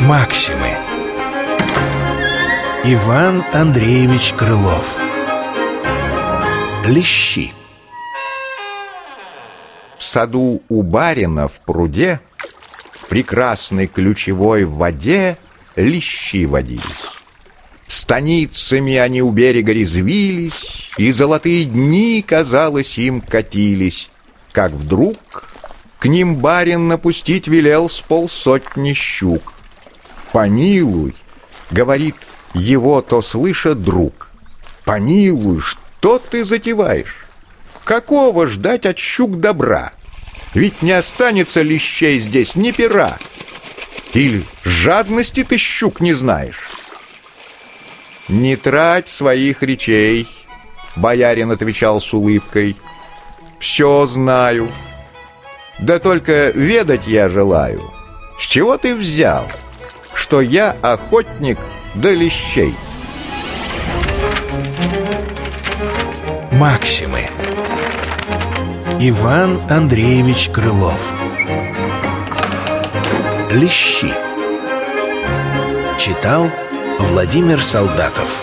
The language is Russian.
Максимы. Иван Андреевич Крылов. Лещи. В саду у барина в пруде В прекрасной ключевой воде Лещи водились. Станицами они у берега резвились И золотые дни, казалось, им катились Как вдруг к ним барин напустить велел с полсотни щук «Помилуй!» — говорит его, то слыша друг. «Помилуй, что ты затеваешь? Какого ждать от щук добра? Ведь не останется лещей здесь ни пера. Или жадности ты щук не знаешь?» «Не трать своих речей», — боярин отвечал с улыбкой. «Все знаю. Да только ведать я желаю. С чего ты взял?» что я охотник до лещей. Максимы Иван Андреевич Крылов Лещи Читал Владимир Солдатов